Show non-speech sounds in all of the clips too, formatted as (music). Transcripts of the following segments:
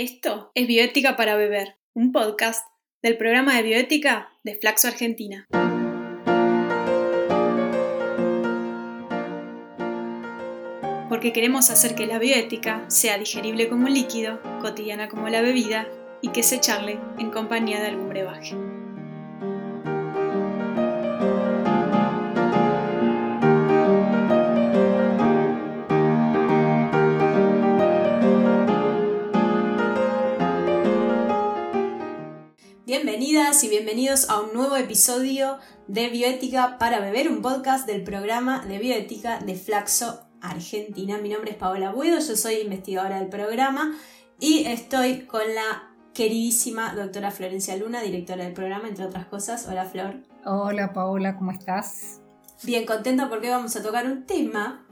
Esto es Bioética para Beber, un podcast del programa de bioética de Flaxo Argentina. Porque queremos hacer que la bioética sea digerible como un líquido, cotidiana como la bebida y que se charle en compañía de algún brebaje. Bienvenidas y bienvenidos a un nuevo episodio de Bioética para Beber, un podcast del programa de bioética de Flaxo Argentina. Mi nombre es Paola Buedo, yo soy investigadora del programa y estoy con la queridísima doctora Florencia Luna, directora del programa, entre otras cosas. Hola Flor. Hola Paola, ¿cómo estás? Bien contenta porque vamos a tocar un tema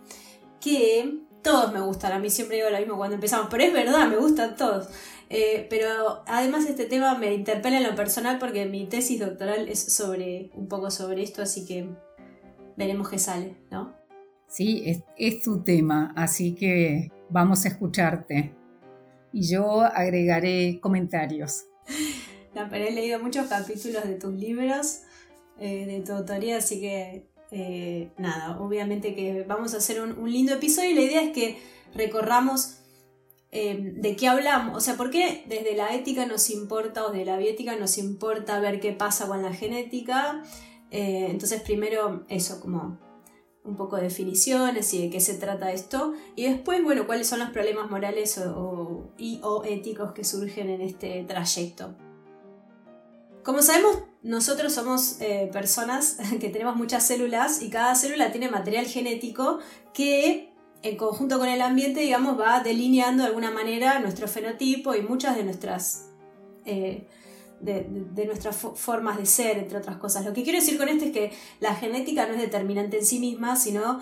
que todos me gustan. A mí siempre digo lo mismo cuando empezamos, pero es verdad, me gustan todos. Eh, pero además este tema me interpela en lo personal porque mi tesis doctoral es sobre un poco sobre esto, así que veremos qué sale, ¿no? Sí, es, es tu tema, así que vamos a escucharte. Y yo agregaré comentarios. (laughs) Pero he leído muchos capítulos de tus libros, eh, de tu autoría, así que eh, nada, obviamente que vamos a hacer un, un lindo episodio y la idea es que recorramos Em, de qué hablamos, o sea, por qué desde la ética nos importa o de la bioética nos importa ver qué pasa con la genética. Eh, entonces, primero eso, como un poco de definiciones y de qué se trata esto. Y después, bueno, cuáles son los problemas morales o, y o éticos que surgen en este trayecto. Como sabemos, nosotros somos eh, personas (laughs) que tenemos muchas células y cada célula tiene material genético que en conjunto con el ambiente, digamos, va delineando de alguna manera nuestro fenotipo y muchas de nuestras, eh, de, nuestras formas de ser, entre otras cosas. Lo que quiero decir con esto es que la genética no es determinante en sí misma, sino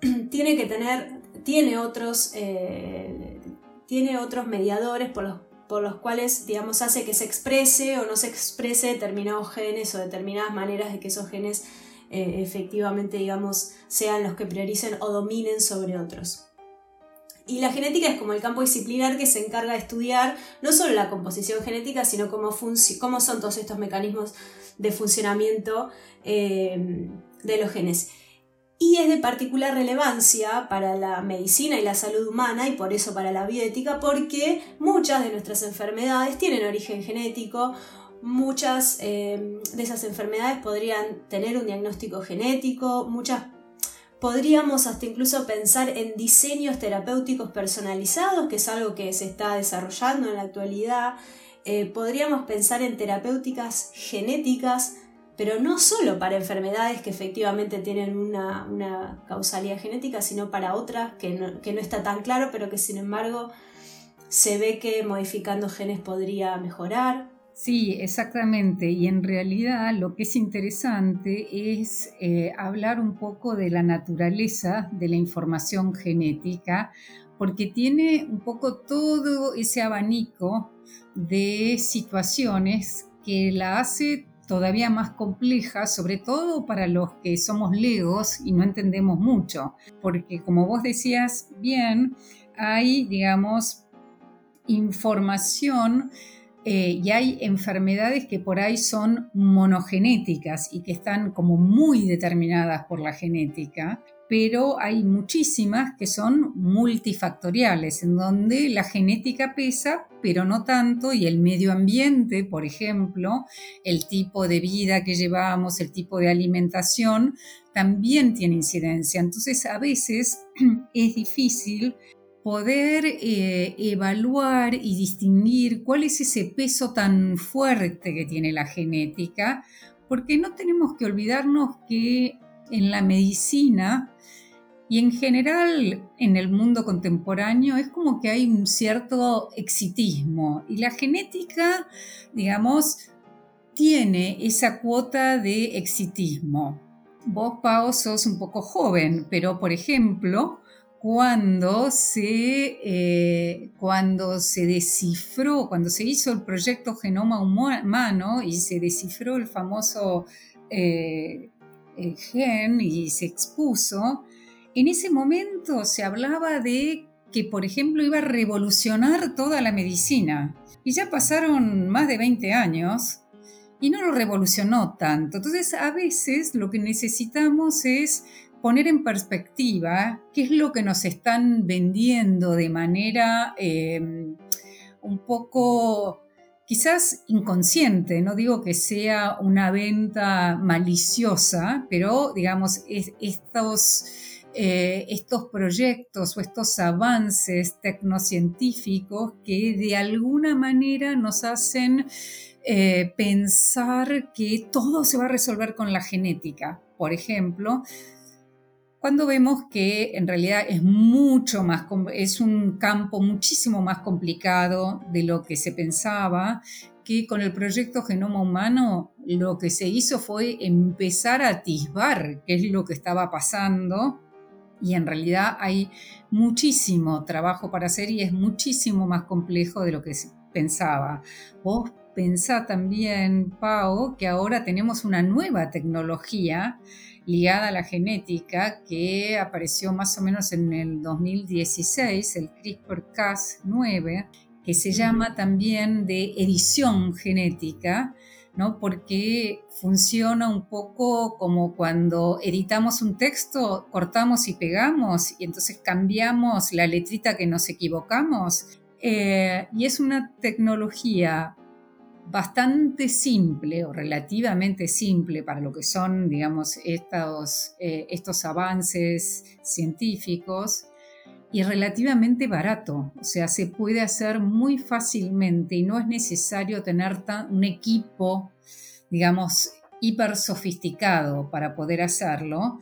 (clears throat) tiene que tener, tiene otros, eh, tiene otros mediadores por los, por los cuales, digamos, hace que se exprese o no se exprese determinados genes o determinadas maneras de que esos genes eh, efectivamente, digamos, sean los que prioricen o dominen sobre otros. Y la genética es como el campo disciplinar que se encarga de estudiar no solo la composición genética, sino cómo, cómo son todos estos mecanismos de funcionamiento eh, de los genes. Y es de particular relevancia para la medicina y la salud humana y por eso para la bioética, porque muchas de nuestras enfermedades tienen origen genético Muchas em, de esas enfermedades podrían tener un diagnóstico genético, muchas podríamos hasta incluso pensar en diseños terapéuticos personalizados, que es algo que se está desarrollando en la actualidad. Eh, podríamos pensar en terapéuticas genéticas, pero no solo para enfermedades que efectivamente tienen una, causalidad genética, sino para otras que no, que no está tan claro, pero que sin embargo se ve que modificando genes podría mejorar. Sí, exactamente. Y en realidad lo que es interesante es eh, hablar un poco de la naturaleza de la información genética, porque tiene un poco todo ese abanico de situaciones que la hace todavía más compleja, sobre todo para los que somos legos y no entendemos mucho, porque como vos decías bien, hay, digamos, información eh, y hay enfermedades que por ahí son monogenéticas y que están como muy determinadas por la genética, pero hay muchísimas que son multifactoriales, en donde la genética pesa, pero no tanto, y el medio ambiente, por ejemplo, el tipo de vida que llevamos, el tipo de alimentación, también tiene incidencia. Entonces, a veces (clears throat) es difícil poder eh, evaluar y distinguir cuál es ese peso tan fuerte que tiene la genética, porque no tenemos que olvidarnos que en la medicina y en general en el mundo contemporáneo es como que hay un cierto exitismo y la genética, digamos, tiene esa cuota de exitismo. Vos, Pau, sos un poco joven, pero por ejemplo, cuando se, eh, cuando se descifró, cuando se hizo el proyecto Genoma Humano y se descifró el famoso eh, gen y se expuso, en ese momento se hablaba de que, por ejemplo, iba a revolucionar toda la medicina. Y ya pasaron más de 20 años y no lo revolucionó tanto. Entonces, a veces lo que necesitamos es poner en perspectiva qué es lo que nos están vendiendo de manera eh, un poco quizás inconsciente, no digo que sea una venta maliciosa, pero digamos, estos, eh, estos proyectos o estos avances tecnocientíficos que de alguna manera nos hacen eh, pensar que todo se va a resolver con la genética. Por ejemplo, cuando vemos que en realidad es mucho más, es un campo muchísimo más complicado de lo que se pensaba, que con el proyecto Genoma Humano lo que se hizo fue empezar a atisbar qué es lo que estaba pasando y en realidad hay muchísimo trabajo para hacer y es muchísimo más complejo de lo que se pensaba. Vos pensá también, Pau, que ahora tenemos una nueva tecnología ligada a la genética que apareció más o menos en el 2016, el CRISPR-Cas9, que se llama también de edición genética, ¿no? porque funciona un poco como cuando editamos un texto, cortamos y pegamos y entonces cambiamos la letrita que nos equivocamos. Eh, y es una tecnología bastante simple o relativamente simple para lo que son, digamos, estos, eh, estos avances científicos y relativamente barato. O sea, se puede hacer muy fácilmente y no es necesario tener un equipo, digamos, hiper sofisticado para poder hacerlo,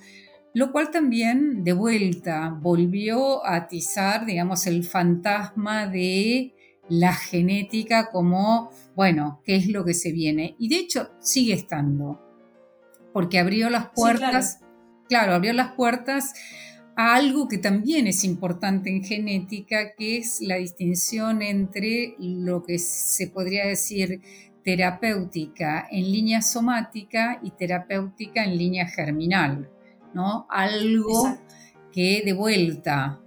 lo cual también de vuelta volvió a atizar, digamos, el fantasma de la genética como, bueno, qué es lo que se viene. Y de hecho sigue estando, porque abrió las puertas, claro. abrió las puertas a algo que también es importante en genética, que es la distinción entre lo que se podría decir terapéutica en línea somática y terapéutica en línea germinal, ¿no? Algo que de vuelta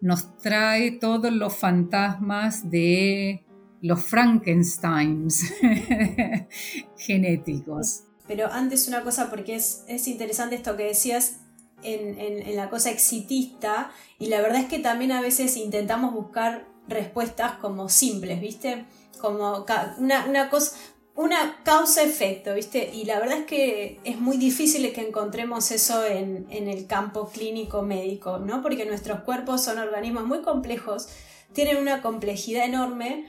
nos trae todos los fantasmas de los Frankensteins (laughs) genéticos. Pero antes una cosa, porque es, interesante esto que decías en, la cosa exitista, y la verdad es que también a veces intentamos buscar respuestas como simples, ¿viste? Como una, una cosa, una causa-efecto, ¿viste? Y la verdad es que es muy difícil que encontremos eso en, el campo clínico médico, ¿no? Porque nuestros cuerpos son organismos muy complejos, tienen una complejidad enorme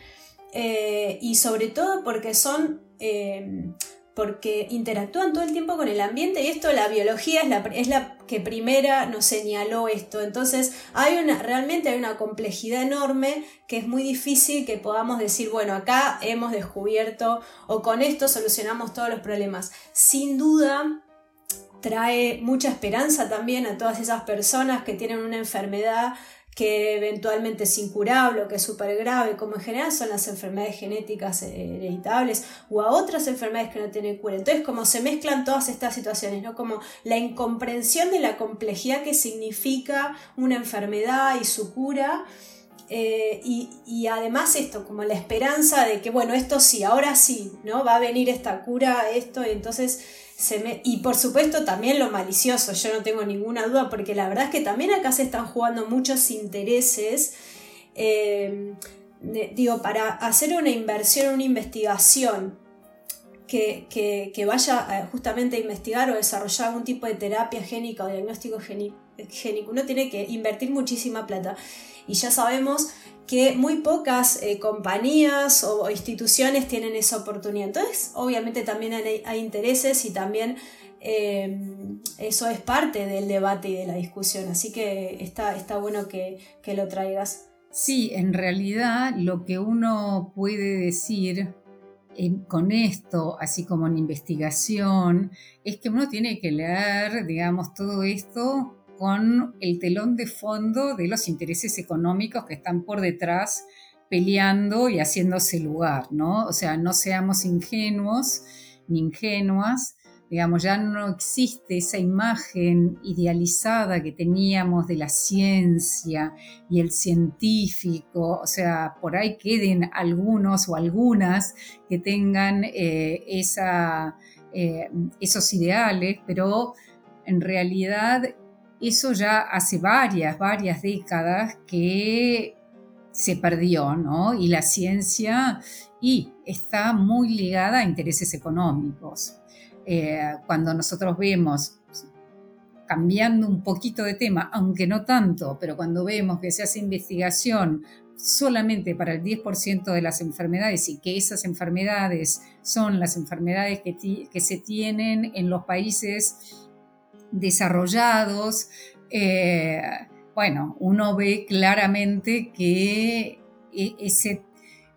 eh, y sobre todo porque son eh, porque interactúan todo el tiempo con el ambiente y esto la biología es la, es la que primera nos señaló esto. Entonces hay una, realmente hay una complejidad enorme que es muy difícil que podamos decir, bueno, acá hemos descubierto o con esto solucionamos todos los problemas. Sin duda trae mucha esperanza también a todas esas personas que tienen una enfermedad que eventualmente es incurable o que es súper grave, como en general son las enfermedades genéticas hereditables o a otras enfermedades que no tienen cura. Entonces, como se mezclan todas estas situaciones, ¿no? Como la incomprensión de la complejidad que significa una enfermedad y su cura. Eh, y, y, además esto, como la esperanza de que, bueno, esto sí, ahora sí, ¿no? Va a venir esta cura, esto, y entonces y por supuesto también lo malicioso, yo no tengo ninguna duda, porque la verdad es que también acá se están jugando muchos intereses. Eh, digo, para hacer una inversión, una investigación que, que, vaya justamente a investigar o desarrollar algún tipo de terapia génica o diagnóstico génico, uno tiene que invertir muchísima plata. Y ya sabemos que muy pocas eh, compañías o, instituciones tienen esa oportunidad. Entonces, obviamente también hay, intereses y también eh, eso es parte del debate y de la discusión. Así que está, está bueno que, lo traigas. Sí, en realidad lo que uno puede decir con esto, así como en investigación, es que uno tiene que leer, digamos, todo esto con el telón de fondo de los intereses económicos que están por detrás peleando y haciéndose lugar, ¿no? O sea, no seamos ingenuos ni ingenuas, Digamos, ya no existe esa imagen idealizada que teníamos de la ciencia y el científico, o sea, por ahí queden algunos o algunas que tengan eh, eh, esos ideales, pero en realidad eso ya hace varias, varias décadas que se perdió, ¿no? Y la ciencia y está muy ligada a intereses económicos. Eh, cuando nosotros vemos, cambiando un poquito de tema, aunque no tanto, pero cuando vemos que se hace investigación solamente para el 10% de las enfermedades y que esas enfermedades son las enfermedades que, que se tienen en los países desarrollados, eh, bueno, uno ve claramente que e, ese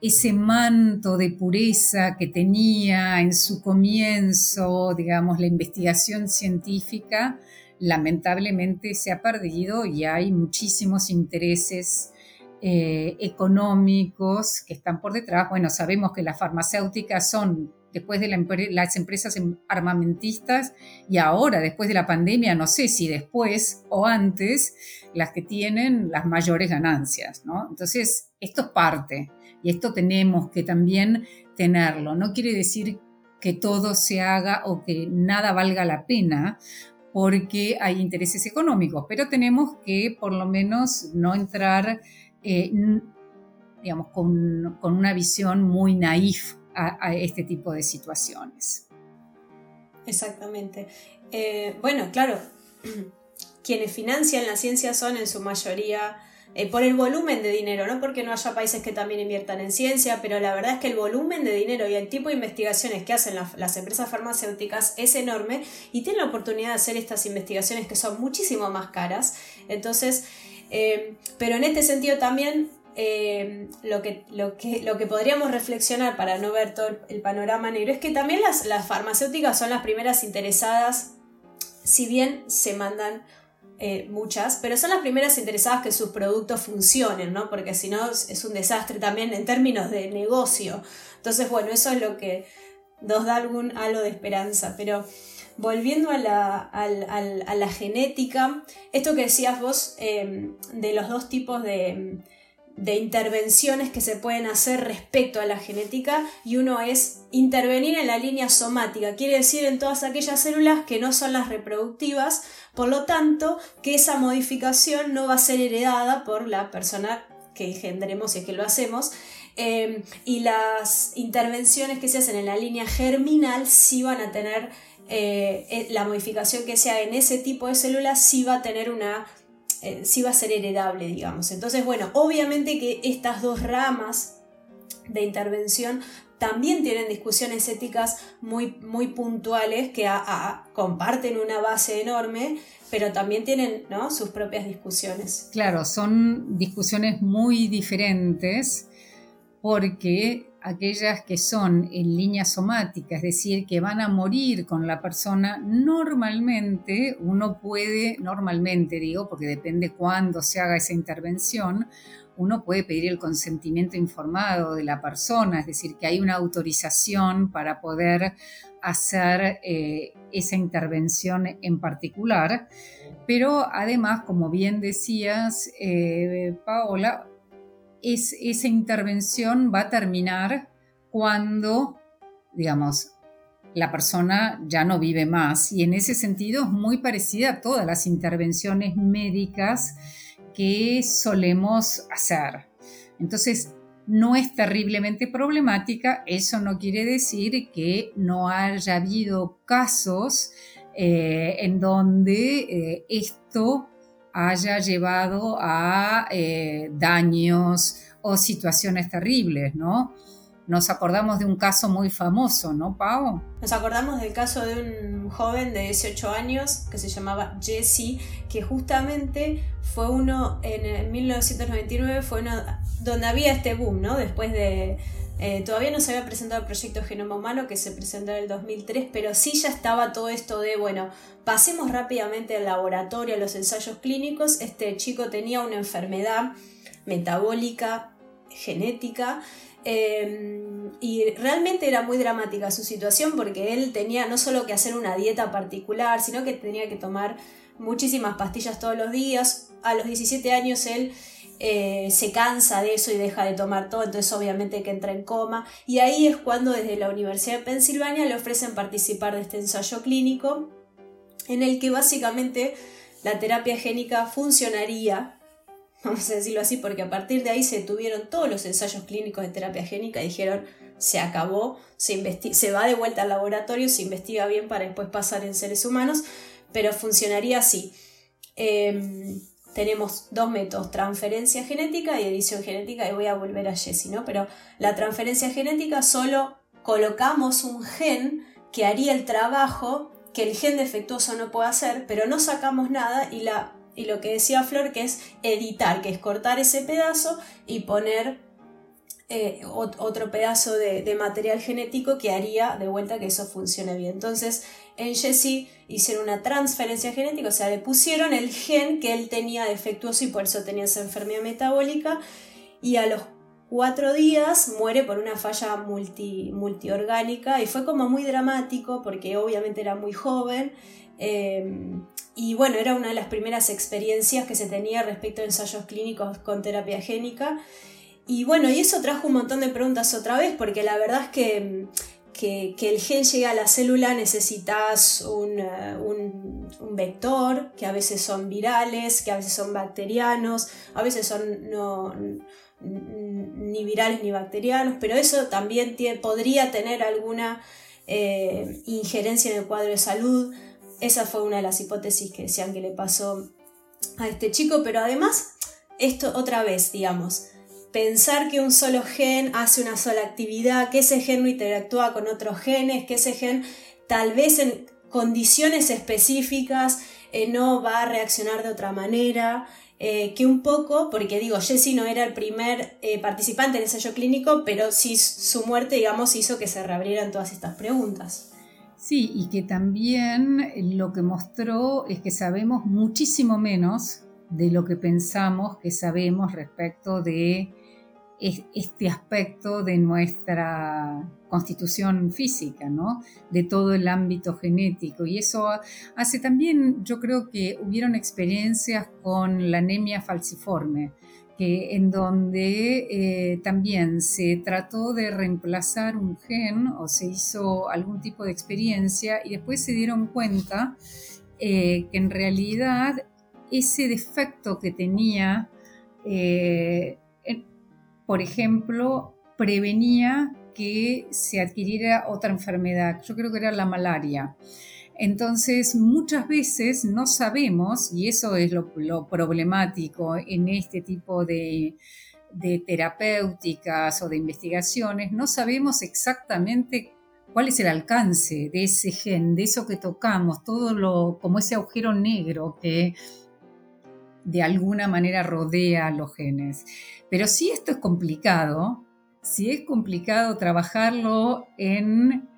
ese manto de pureza que tenía en su comienzo, digamos, la investigación científica, lamentablemente se ha perdido y hay muchísimos intereses eh, económicos que están por detrás. Bueno, sabemos que las farmacéuticas son, después de las empresas em, armamentistas y ahora, después de la pandemia, no sé si después o antes, las que tienen las mayores ganancias. Entonces, esto es parte y esto tenemos que también tenerlo. No quiere decir que todo se haga o que nada valga la pena porque hay intereses económicos, pero tenemos que por lo menos no entrar, eh, digamos, con, una visión muy naif a, este tipo de situaciones. Exactamente. Eh, bueno, claro, (clears throat) quienes financian la ciencia son en su mayoría eh, por el volumen de dinero, no porque no haya países que también inviertan en ciencia, pero la verdad es que el volumen de dinero y el tipo de investigaciones que hacen las, empresas farmacéuticas es enorme y tienen la oportunidad de hacer estas investigaciones que son muchísimo más caras. Entonces, eh, pero en este sentido también eh, lo, que, lo, que, lo que podríamos reflexionar para no ver todo el, panorama negro es que también las, las farmacéuticas son las primeras interesadas, si bien se mandan eh, muchas, pero son las primeras interesadas que sus productos funcionen, ¿no? Porque si no es un desastre también en términos de negocio. Entonces, bueno, eso es lo que nos da algún halo de esperanza. Pero volviendo a la, genética, esto que decías vos em, de los dos tipos de, de intervenciones que se pueden hacer respecto a la genética y uno es intervenir en la línea somática, quiere decir en todas aquellas células que no son las reproductivas, por lo tanto, que esa modificación no va a ser heredada por la persona que engendremos si es que lo hacemos. Em, y las intervenciones que se hacen en la línea germinal sí van a tener eh, eh, la modificación que sea en ese tipo de células sí va a tener una eh, sí va a ser heredable digamos entonces bueno obviamente que estas dos ramas de intervención también tienen discusiones éticas muy, muy puntuales que comparten una base enorme, pero también tienen sus propias discusiones. Claro, son discusiones muy diferentes porque aquellas que son en línea somática, es decir, que van a morir con la persona, normalmente uno puede, normalmente digo, porque depende cuándo se haga esa intervención, uno puede pedir el consentimiento informado de la persona, es decir, que hay una autorización para poder hacer eh, esa intervención en particular. Pero además, como bien decías, eh, Paola, es, esa intervención va a terminar cuando, digamos, la persona ya no vive más. Y en ese sentido es muy parecida a todas las intervenciones médicas que solemos hacer. Entonces, no es terriblemente problemática, eso no quiere decir que no haya habido casos eh, en donde eh, esto haya llevado a eh, daños o situaciones terribles, ¿no? Nos acordamos de un caso muy famoso, ¿no, Pau? Nos acordamos del caso de un joven de 18 años que se llamaba Jesse, que justamente fue uno, en 1999 fue uno donde había este boom, ¿no? Después de... Eh, todavía no se había presentado el proyecto Genoma Humano que se presentó en el 2003, pero sí ya estaba todo esto de, bueno, pasemos rápidamente al laboratorio, a los ensayos clínicos. Este chico tenía una enfermedad metabólica genética Em, y realmente era muy dramática su situación porque él tenía no solo que hacer una dieta particular, sino que tenía que tomar muchísimas pastillas todos los días. A los 17 años él eh, se cansa de eso y deja de tomar todo, entonces obviamente que entra en coma. Y ahí es cuando desde la Universidad de Pensilvania le ofrecen participar de este ensayo clínico en el que básicamente la terapia génica funcionaría, vamos a decirlo así, porque a partir de ahí se tuvieron todos los ensayos clínicos de terapia génica dijeron se acabó, se, se va de vuelta al laboratorio, se investiga bien para después pasar en seres humanos, pero funcionaría así. Em, tenemos dos métodos, transferencia genética y edición genética, y voy a volver a Jessie, ¿no? Pero la transferencia genética solo colocamos un gen que haría el trabajo que el gen defectuoso no puede hacer, pero no sacamos nada y, la, y lo que decía Flor que es editar, que es cortar ese pedazo y poner eh, otro pedazo de, material genético que haría de vuelta que eso funcione bien. Entonces, en Jesse hicieron una transferencia genética, o sea, le pusieron el gen que él tenía defectuoso y por eso tenía esa enfermedad metabólica. Y a los cuatro días muere por una falla multi, multiorgánica y fue como muy dramático porque obviamente era muy joven. Eh, y bueno, era una de las primeras experiencias que se tenía respecto a ensayos clínicos con terapia génica. Y bueno, y eso trajo un montón de preguntas otra vez, porque la verdad es que, que, el gen llegue a la célula necesitas un, eh, un, un, vector, que a veces son virales, que a veces son bacterianos, a veces son no, ni virales ni bacterianos, pero eso también podría tener alguna eh, injerencia en el cuadro de salud. Esa fue una de las hipótesis que decían que le pasó a este chico, pero además, esto otra vez, digamos, pensar que un solo gen hace una sola actividad, que ese gen no interactúa con otros genes, que ese gen tal vez en condiciones específicas eh, no va a reaccionar de otra manera, eh, que un poco, porque digo, Jesse no era el primer eh, participante en el ensayo clínico, pero sí su muerte, digamos, hizo que se reabrieran todas estas preguntas. Sí, y que también lo que mostró es que sabemos muchísimo menos de lo que pensamos que sabemos respecto de este aspecto de nuestra constitución física, ¿no? de todo el ámbito genético. Y eso hace también, yo creo que hubieron experiencias con la anemia falciforme, que, en donde eh, también se trató de reemplazar un gen o se hizo algún tipo de experiencia y después se dieron cuenta eh, que en realidad ese defecto que tenía eh, por ejemplo, prevenía que se adquiriera otra enfermedad. Yo creo que era la malaria. Entonces, muchas veces no sabemos, y eso es lo, problemático en este tipo de, terapéuticas o de investigaciones, no sabemos exactamente cuál es el alcance de ese gen, de eso que tocamos, todo lo, como ese agujero negro que de alguna manera rodea a los genes. Pero si esto es complicado, si es complicado trabajarlo en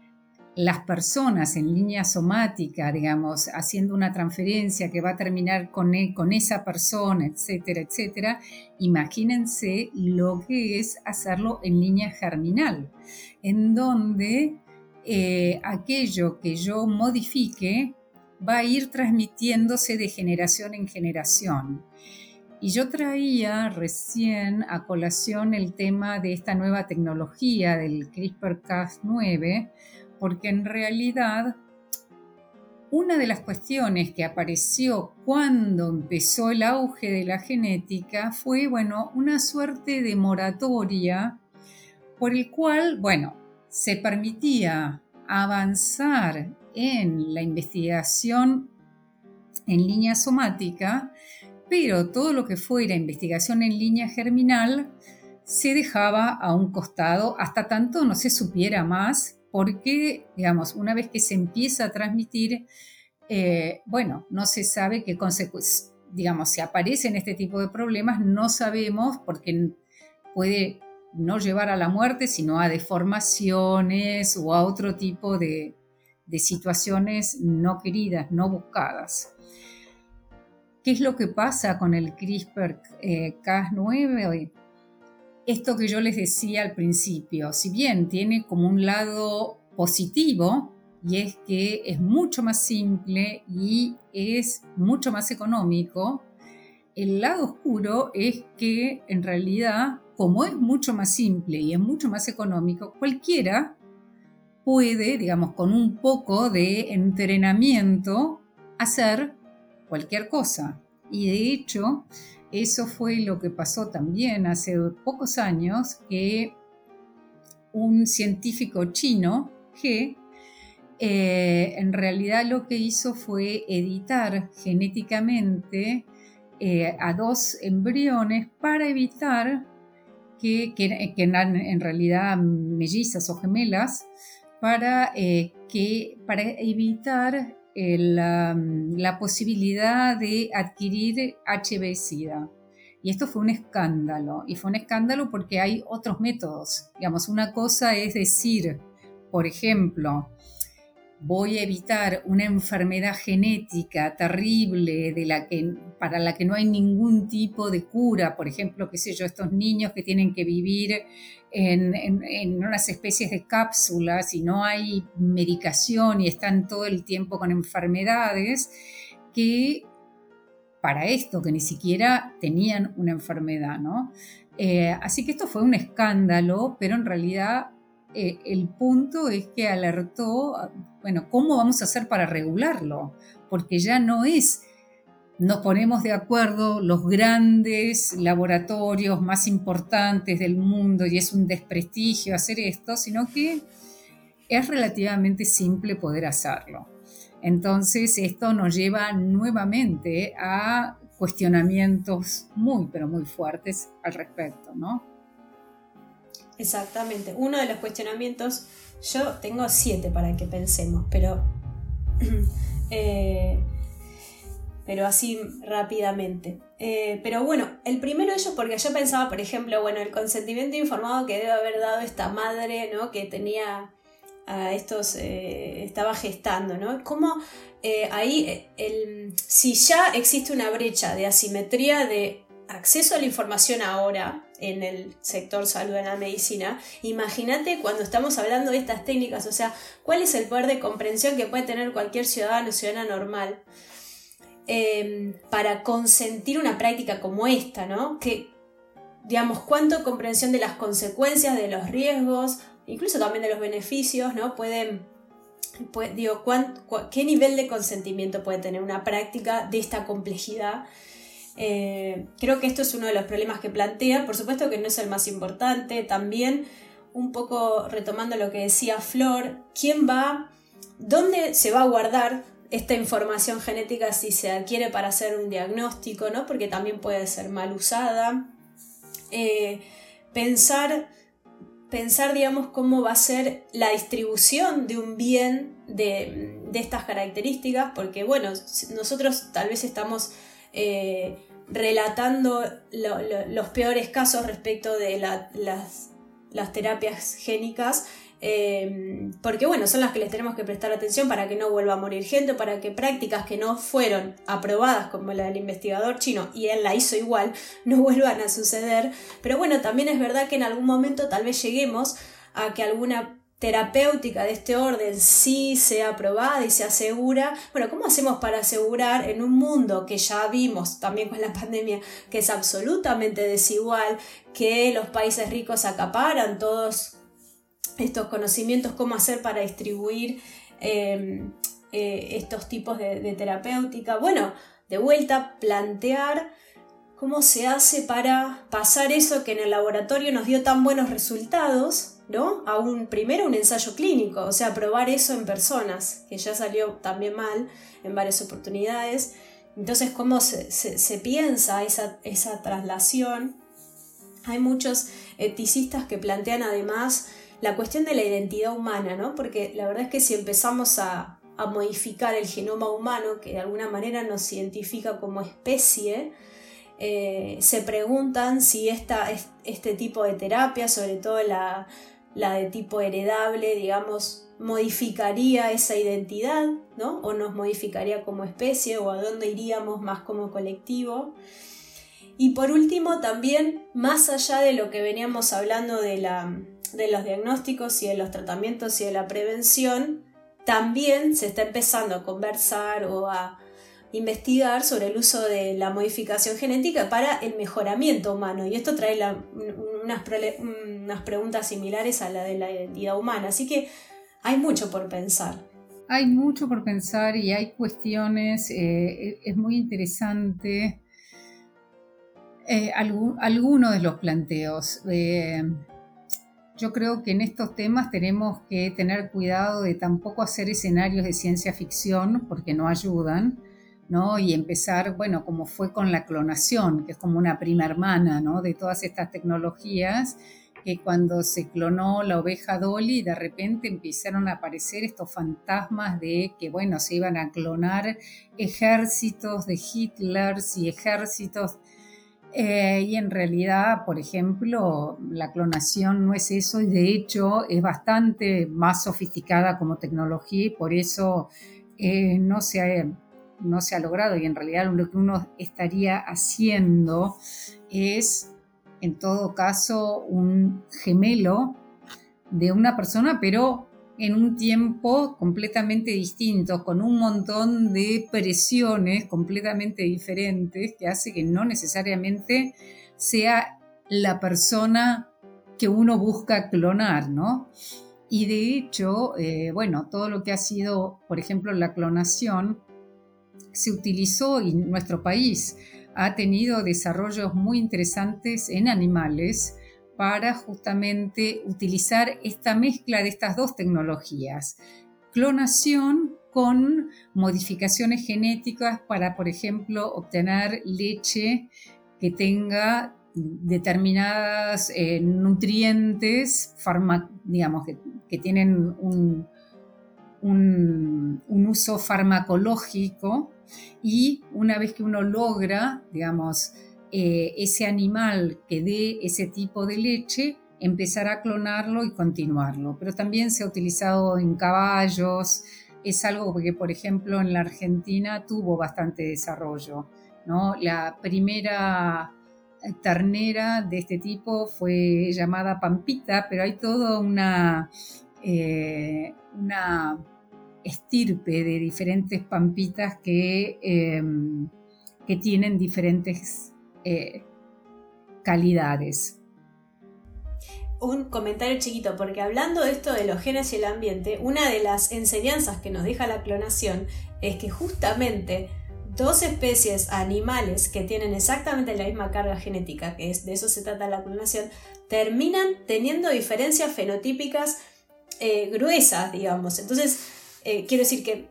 las personas en línea somática, digamos, haciendo una transferencia que va a terminar con, e, esa persona, etcétera, etcétera, imagínense lo que es hacerlo en línea germinal, en donde eh, aquello que yo modifique va a ir transmitiéndose de generación en generación. Y yo traía recién a colación el tema de esta nueva tecnología del CRISPR-Cas9, porque en realidad una de las cuestiones que apareció cuando empezó el auge de la genética fue, bueno, una suerte de moratoria por el cual, bueno, se permitía avanzar en la investigación en línea somática, pero todo lo que fuera investigación en línea germinal se dejaba a un costado hasta tanto no se supiera más, porque, digamos, una vez que se empieza a transmitir, eh, bueno, no se sabe qué consecuencias, digamos, si aparecen este tipo de problemas, no sabemos porque puede no llevar a la muerte, sino a deformaciones o a otro tipo de, de situaciones no queridas, no buscadas. ¿Qué es lo que pasa con el CRISPR-Cas9? esto que yo les decía al principio, si bien tiene como un lado positivo, y es que es mucho más simple y es mucho más económico, el lado oscuro es que en realidad, como es mucho más simple y es mucho más económico, cualquiera puede, digamos, con un poco de entrenamiento, hacer cualquier cosa. Y de hecho, eso fue lo que pasó también hace pocos años, que un científico chino, que eh, en realidad lo que hizo fue editar genéticamente eh, a dos embriones para evitar que, que, eran en realidad mellizas o gemelas, para, eh, que, para evitar la, la, posibilidad de adquirir HIV-Sida. Y esto fue un escándalo, y fue un escándalo porque hay otros métodos. Digamos, una cosa es decir, por ejemplo, voy a evitar una enfermedad genética terrible de la que, para la que no hay ningún tipo de cura, por ejemplo, qué sé yo, estos niños que tienen que vivir en, en, unas especies de cápsulas y no hay medicación y están todo el tiempo con enfermedades, que para esto, que ni siquiera tenían una enfermedad, ¿no? Eh, así que esto fue un escándalo, pero en realidad eh, el punto es que alertó, bueno, ¿cómo vamos a hacer para regularlo? Porque ya no es, nos ponemos de acuerdo los grandes laboratorios más importantes del mundo y es un desprestigio hacer esto, sino que es relativamente simple poder hacerlo. Entonces esto nos lleva nuevamente a cuestionamientos muy, pero muy fuertes al respecto, ¿no? Exactamente. Uno de los cuestionamientos, yo tengo siete para que pensemos, pero, (clears throat) eh, pero así rápidamente. Eh, pero bueno, el primero de ellos, porque yo pensaba, por ejemplo, bueno, el consentimiento informado que debe haber dado esta madre, ¿no? Que tenía a estos, eh, estaba gestando, ¿no? Como ahí, el, si ya existe una brecha de asimetría de acceso a la información ahora en el sector salud en la medicina, imagínate cuando estamos hablando de estas técnicas, o sea, cuál es el poder de comprensión que puede tener cualquier ciudadano o ciudadana normal em, para consentir una práctica como esta, ¿no? Que, digamos, cuánto comprensión de las consecuencias, de los riesgos, incluso también de los beneficios, ¿no? Pueden, digo, ¿qué nivel de consentimiento puede tener una práctica de esta complejidad? Eh, creo que esto es uno de los problemas que plantea, por supuesto que no es el más importante, también un poco retomando lo que decía Flor, ¿quién va, dónde se va a guardar esta información genética si se adquiere para hacer un diagnóstico, ¿no? porque también puede ser mal usada? Eh, pensar, pensar, digamos, cómo va a ser la distribución de un bien de, estas características, porque bueno, nosotros tal vez estamos eh, relatando los peores casos respecto de las, terapias génicas, eh, porque bueno, son las que les tenemos que prestar atención para que no vuelva a morir gente, para que prácticas que no fueron aprobadas como la del investigador chino y él la hizo igual, (laughs) no vuelvan a suceder. Pero bueno, también es verdad que en algún momento tal vez lleguemos a que alguna terapéutica de este orden sí sea aprobada y se asegura. Bueno, ¿cómo hacemos para asegurar en un mundo que ya vimos también con la (laughs) pandemia que es absolutamente desigual, que los países ricos acaparan todos estos conocimientos, cómo hacer para distribuir em, eh, estos tipos de, de terapéutica? Bueno, de vuelta, plantear cómo se hace para pasar eso que en el laboratorio nos dio tan buenos resultados ¿no? A un, primero un ensayo clínico, o sea, probar eso en personas, que ya salió también mal en varias oportunidades. Entonces, ¿cómo se, piensa esa, esa, traslación? Hay muchos eticistas que plantean además la cuestión de la identidad humana, ¿no? Porque la verdad es que si empezamos a, a modificar el genoma humano, que de alguna manera nos identifica como especie, eh, se preguntan si esta, este tipo de terapia, sobre todo la, la de tipo heredable, digamos, modificaría esa identidad, ¿no? O nos modificaría como especie o a dónde iríamos más como colectivo. Y por último, también, más allá de lo que veníamos hablando de, la, de los diagnósticos y de los tratamientos y de la prevención, también se está empezando a conversar o a investigar sobre el uso de la modificación genética para el mejoramiento humano. Y esto trae unas, unas preguntas similares a la de la identidad humana. Así que hay mucho por pensar. Hay mucho por pensar y hay cuestiones, eh, es muy interesante eh, algunos de los planteos. Eh, yo creo que en estos temas tenemos que tener cuidado de tampoco hacer escenarios de ciencia ficción porque no ayudan, ¿no? Y empezar, bueno, como fue con la clonación, que es como una prima hermana, ¿no? De todas estas tecnologías, que cuando se clonó la oveja Dolly, de repente empezaron a aparecer estos fantasmas de que, bueno, se iban a clonar ejércitos de Hitlers y ejércitos eh, y en realidad, por ejemplo, la clonación no es eso y de hecho es bastante más sofisticada como tecnología y por eso eh, no, se ha, no se ha logrado. Y en realidad lo que uno estaría haciendo es, en todo caso, un gemelo de una persona, pero en un tiempo completamente distinto, con un montón de presiones completamente diferentes que hace que no necesariamente sea la persona que uno busca clonar, ¿no? Y de hecho, eh, bueno, todo lo que ha sido, por ejemplo, la clonación, se utilizó y nuestro país ha tenido desarrollos muy interesantes en animales, para justamente utilizar esta mezcla de estas dos tecnologías. Clonación con modificaciones genéticas para, por ejemplo, obtener leche que tenga determinados eh, nutrientes, digamos, que, tienen un, un, uso farmacológico y una vez que uno logra, digamos, eh, ese animal que dé ese tipo de leche, empezar a clonarlo y continuarlo. Pero también se ha utilizado en caballos, es algo que, por ejemplo, en la Argentina tuvo bastante desarrollo. ¿no? La primera ternera de este tipo fue llamada Pampita, pero hay toda una, eh, una estirpe de diferentes pampitas que, em, que tienen diferentes eh, calidades. Un comentario chiquito, porque hablando de esto de los genes y el ambiente, una de las enseñanzas que nos deja la clonación es que justamente dos especies animales que tienen exactamente la misma carga genética, que es de eso se trata la clonación, terminan teniendo diferencias fenotípicas eh, gruesas, digamos. Entonces, eh, quiero decir que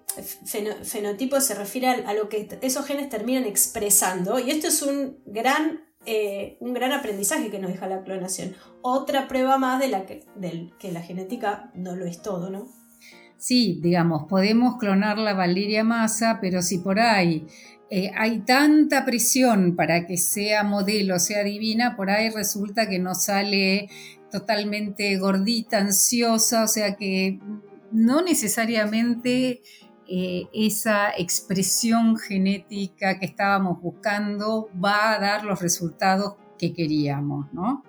fenotipo se refiere a, lo que esos genes terminan expresando y esto es un gran, eh, un gran aprendizaje que nos deja la clonación. Otra prueba más de la que, que la genética no lo es todo, ¿no? Sí, digamos, podemos clonar la Valeria Massa, pero si por ahí eh, hay tanta presión para que sea modelo, sea divina, por ahí resulta que no sale totalmente gordita, ansiosa, o sea que no necesariamente eh, esa expresión genética que estábamos buscando va a dar los resultados que queríamos, ¿no?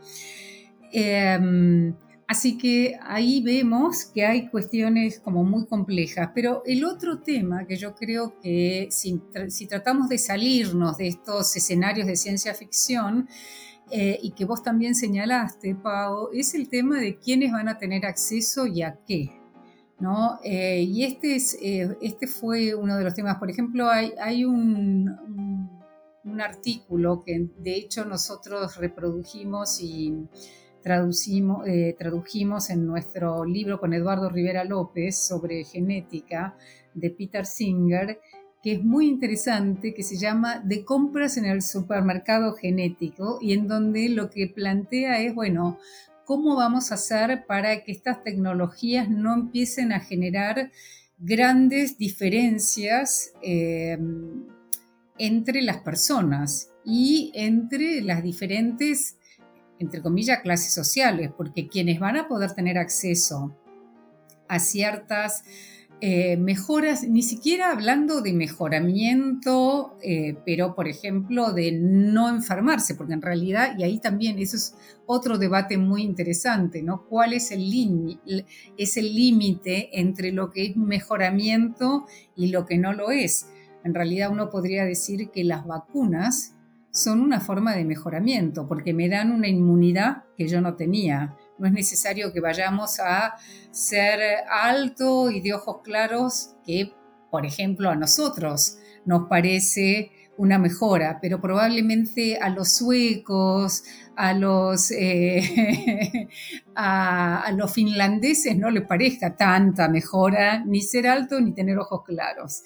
Em, así que ahí vemos que hay cuestiones como muy complejas, pero el otro tema que yo creo que si, tratamos de salirnos de estos escenarios de ciencia ficción, eh, y que vos también señalaste, Pau, es el tema de quiénes van a tener acceso y a qué. ¿No? Eh, y este, es, eh, este fue uno de los temas. Por ejemplo, hay, hay un, un, artículo que de hecho nosotros reprodujimos y traducimos, eh, tradujimos en nuestro libro con Eduardo Rivera López sobre genética de Peter Singer, que es muy interesante, que se llama De compras en el supermercado genético y en donde lo que plantea es, bueno, cómo vamos a hacer para que estas tecnologías no empiecen a generar grandes diferencias eh, entre las personas y entre las diferentes, entre comillas, clases sociales, porque quienes van a poder tener acceso a ciertas eh, mejoras, ni siquiera hablando de mejoramiento, eh, pero por ejemplo de no enfermarse, porque en realidad, y ahí también eso es otro debate muy interesante, ¿no? ¿Cuál es el límite entre lo que es mejoramiento y lo que no lo es? En realidad uno podría decir que las vacunas son una forma de mejoramiento, porque me dan una inmunidad que yo no tenía no es necesario que vayamos a ser alto y de ojos claros, que por ejemplo a nosotros nos parece una mejora, pero probablemente a los suecos, a los, eh, (laughs) a, los finlandeses no les parezca tanta mejora, ni ser alto ni tener ojos claros.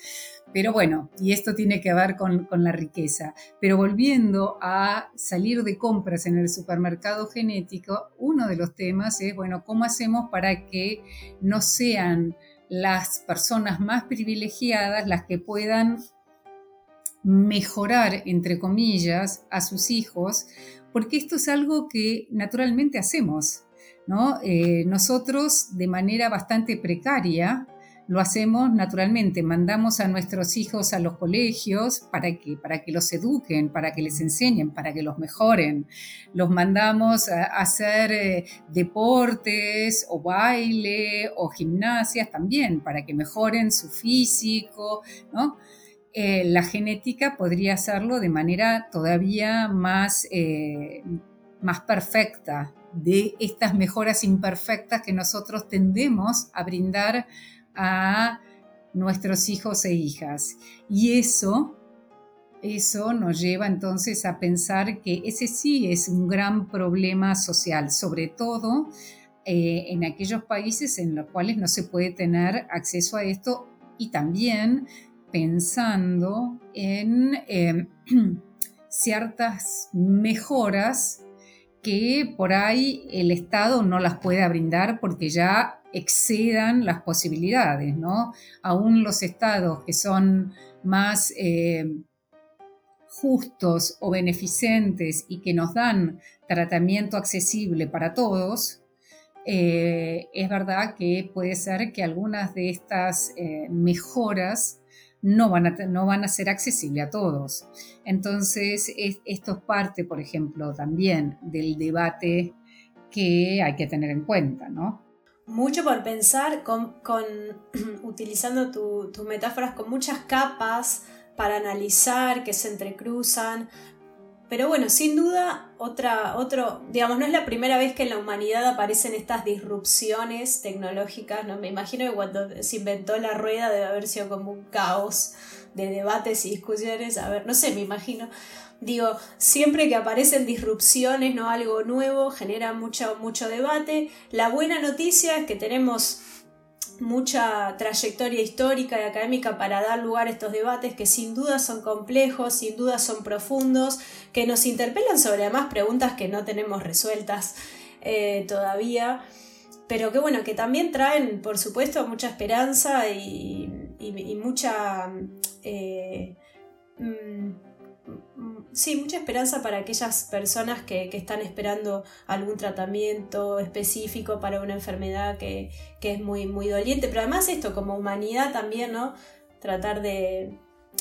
Pero bueno, y esto tiene que ver con, la riqueza. Pero volviendo a salir de compras en el supermercado genético, uno de los temas es, bueno, ¿cómo hacemos para que no sean las personas más privilegiadas las que puedan mejorar, entre comillas, a sus hijos? Porque esto es algo que naturalmente hacemos. ¿no? Eh, nosotros, de manera bastante precaria, lo hacemos naturalmente, mandamos a nuestros hijos a los colegios para que, para que los eduquen, para que les enseñen, para que los mejoren. Los mandamos a hacer eh, deportes o baile o gimnasias también para que mejoren su físico, eh, la genética podría hacerlo de manera todavía más, eh, más perfecta, de estas mejoras imperfectas que nosotros tendemos a brindar a nuestros hijos e hijas. Y eso, eso nos lleva entonces a pensar que ese sí es un gran problema social, sobre todo eh, en aquellos países en los cuales no se puede tener acceso a esto y también pensando en em, (clears throat) ciertas mejoras que por ahí el Estado no las pueda brindar porque ya excedan las posibilidades, ¿no? Aún los estados que son más eh, justos o beneficentes y que nos dan tratamiento accesible para todos, eh, es verdad que puede ser que algunas de estas eh, mejoras no van, a, no van a ser accesibles a todos. Entonces, esto es parte, por ejemplo, también del debate que hay que tener en cuenta, ¿no? mucho por pensar, con, (clears throat) utilizando tus metáforas, con muchas capas para analizar que se entrecruzan. Pero bueno, sin duda, otra, otro, digamos, no es la primera vez que en la humanidad aparecen estas disrupciones tecnológicas, ¿no? Me imagino que cuando se inventó la rueda debe haber sido como un caos de debates y discusiones, a ver, no sé, me imagino. Digo, siempre que aparecen disrupciones, ¿no? Algo nuevo, genera mucho, mucho debate. La buena noticia es que tenemos mucha trayectoria histórica y académica para dar lugar a estos debates que sin duda son complejos, sin duda son profundos, que nos interpelan sobre además preguntas que no tenemos resueltas eh, todavía, pero que bueno, que también traen, por supuesto, mucha esperanza y, mucha... Eh, mm, sí, mucha esperanza para aquellas personas que, están esperando algún tratamiento específico para una enfermedad que, es muy, muy doliente. Pero además esto, como humanidad también, ¿no? Tratar de...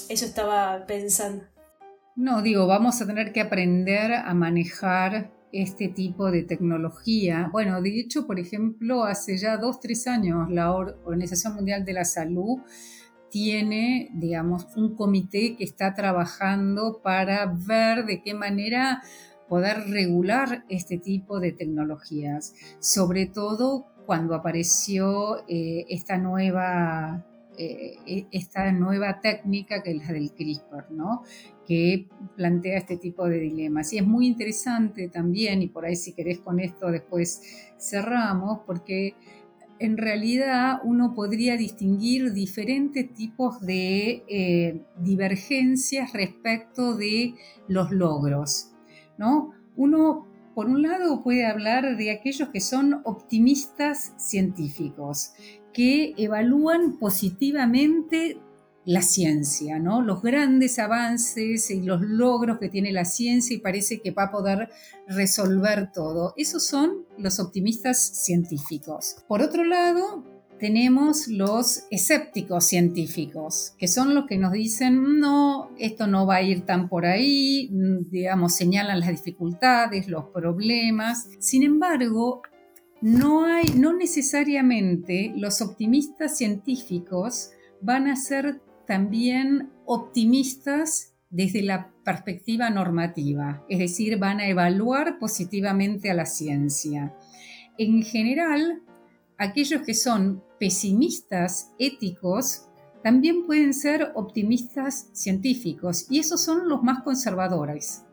Eso estaba pensando. No, digo, vamos a tener que aprender a manejar este tipo de tecnología. Bueno, de hecho, por ejemplo, hace ya dos, tres años la Organización Mundial de la Salud tiene, digamos, un comité que está trabajando para ver de qué manera poder regular este tipo de tecnologías, sobre todo cuando apareció eh, esta nueva eh, e, esta nueva técnica que es la del CRISPR, ¿no? que plantea este tipo de dilemas. Y es muy interesante también, y por ahí si querés con esto después cerramos, porque en realidad uno podría distinguir diferentes tipos de eh, divergencias respecto de los logros. ¿no? Uno, por un lado, puede hablar de aquellos que son optimistas científicos, que evalúan positivamente la ciencia, ¿no? Los grandes avances y los logros que tiene la ciencia y parece que va a poder resolver todo. Esos son los optimistas científicos. Por otro lado, tenemos los escépticos científicos, que son los que nos dicen, no, esto no va a ir tan por ahí, digamos, señalan las dificultades, los problemas. Sin embargo, no hay, no necesariamente los optimistas científicos van a ser también optimistas desde la perspectiva normativa, es decir, van a evaluar positivamente a la ciencia. En general, aquellos que son pesimistas éticos también pueden ser optimistas científicos y esos son los más conservadores.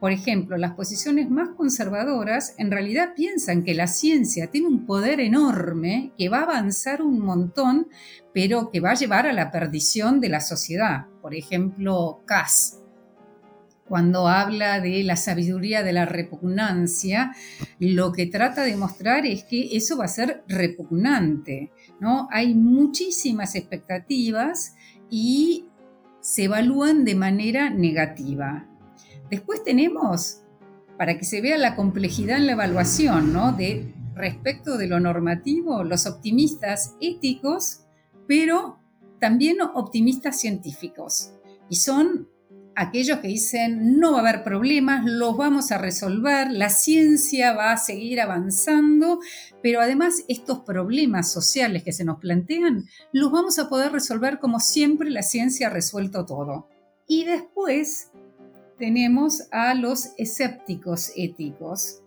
Por ejemplo, las posiciones más conservadoras en realidad piensan que la ciencia tiene un poder enorme, que va a avanzar un montón, pero que va a llevar a la perdición de la sociedad. Por ejemplo, Cass, cuando habla de la sabiduría de la repugnancia, lo que trata de mostrar es que eso va a ser repugnante. ¿no? Hay muchísimas expectativas y se evalúan de manera negativa. Después tenemos, para que se vea la complejidad en la evaluación, ¿no? De respecto de lo normativo, los optimistas éticos, pero también optimistas científicos. Y son aquellos que dicen no va a haber problemas, los vamos a resolver, la ciencia va a seguir avanzando, pero además estos problemas sociales que se nos plantean los vamos a poder resolver como siempre la ciencia ha resuelto todo. Y después tenemos a los escépticos éticos,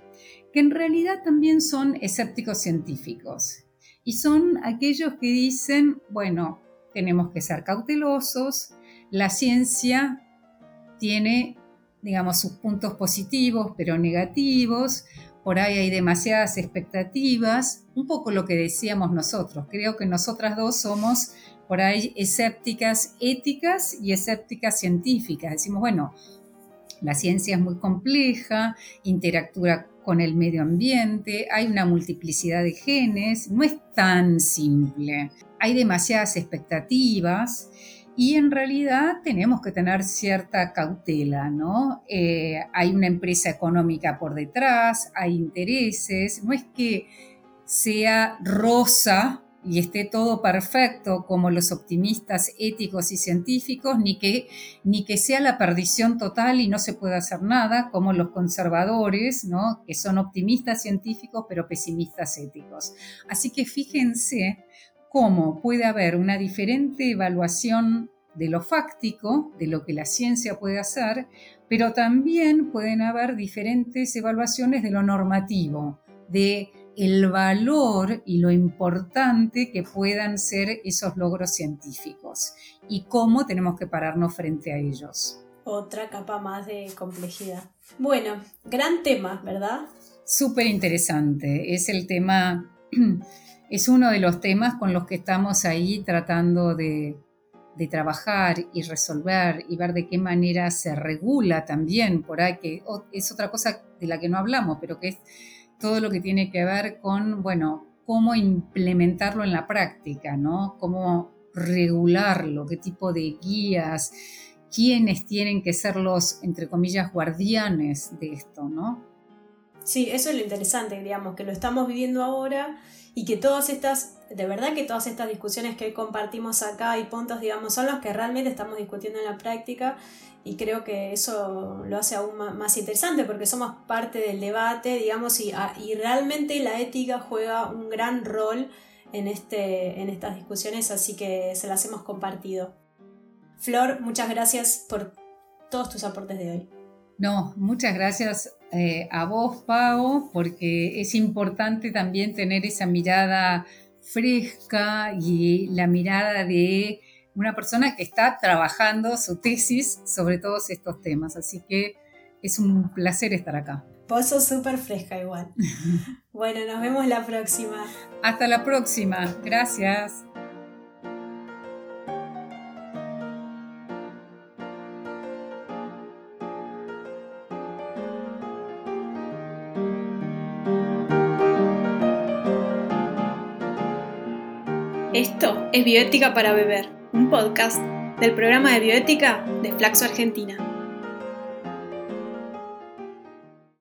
que en realidad también son escépticos científicos. Y son aquellos que dicen, bueno, tenemos que ser cautelosos, la ciencia tiene, digamos, sus puntos positivos, pero negativos, por ahí hay demasiadas expectativas, un poco lo que decíamos nosotros, creo que nosotras dos somos por ahí escépticas éticas y escépticas científicas. Decimos, bueno, la ciencia es muy compleja, interactúa con el medio ambiente, hay una multiplicidad de genes, no es tan simple. Hay demasiadas expectativas y en realidad tenemos que tener cierta cautela, ¿no? Eh, hay una empresa económica por detrás, hay intereses, no es que sea rosa y esté todo perfecto como los optimistas éticos y científicos, ni que, ni que sea la perdición total y no se pueda hacer nada como los conservadores, ¿no? que son optimistas científicos pero pesimistas éticos. Así que fíjense cómo puede haber una diferente evaluación de lo fáctico, de lo que la ciencia puede hacer, pero también pueden haber diferentes evaluaciones de lo normativo, de el valor y lo importante que puedan ser esos logros científicos y cómo tenemos que pararnos frente a ellos. Otra capa más de complejidad. Bueno, gran tema, ¿verdad? Súper interesante. Es el tema, (clears throat) es uno de los temas con los que estamos ahí tratando de, de trabajar y resolver y ver de qué manera se regula también por ahí, que es otra cosa de la que no hablamos, pero que es todo lo que tiene que ver con, bueno, cómo implementarlo en la práctica, ¿no? Cómo regularlo, qué tipo de guías, quiénes tienen que ser los, entre comillas, guardianes de esto, ¿no? Sí, eso es lo interesante, digamos, que lo estamos viviendo ahora y que todas estas, de verdad que todas estas discusiones que compartimos acá y puntos, digamos, son los que realmente estamos discutiendo en la práctica y creo que eso lo hace aún más interesante porque somos parte del debate, digamos, y, ah, y realmente la ética juega un gran rol en, este, en estas discusiones, así que se las hemos compartido. Flor, muchas gracias por todos tus aportes de hoy. No, muchas gracias eh, a vos, Pau, porque es importante también tener esa mirada fresca y la mirada de una persona que está trabajando su tesis sobre todos estos temas. Así que es un placer estar acá. Vos sos súper fresca igual. (laughs) bueno, nos vemos la próxima. Hasta la próxima. Gracias. Esto es Bioética para Beber un podcast del programa de bioética de Flaxo Argentina.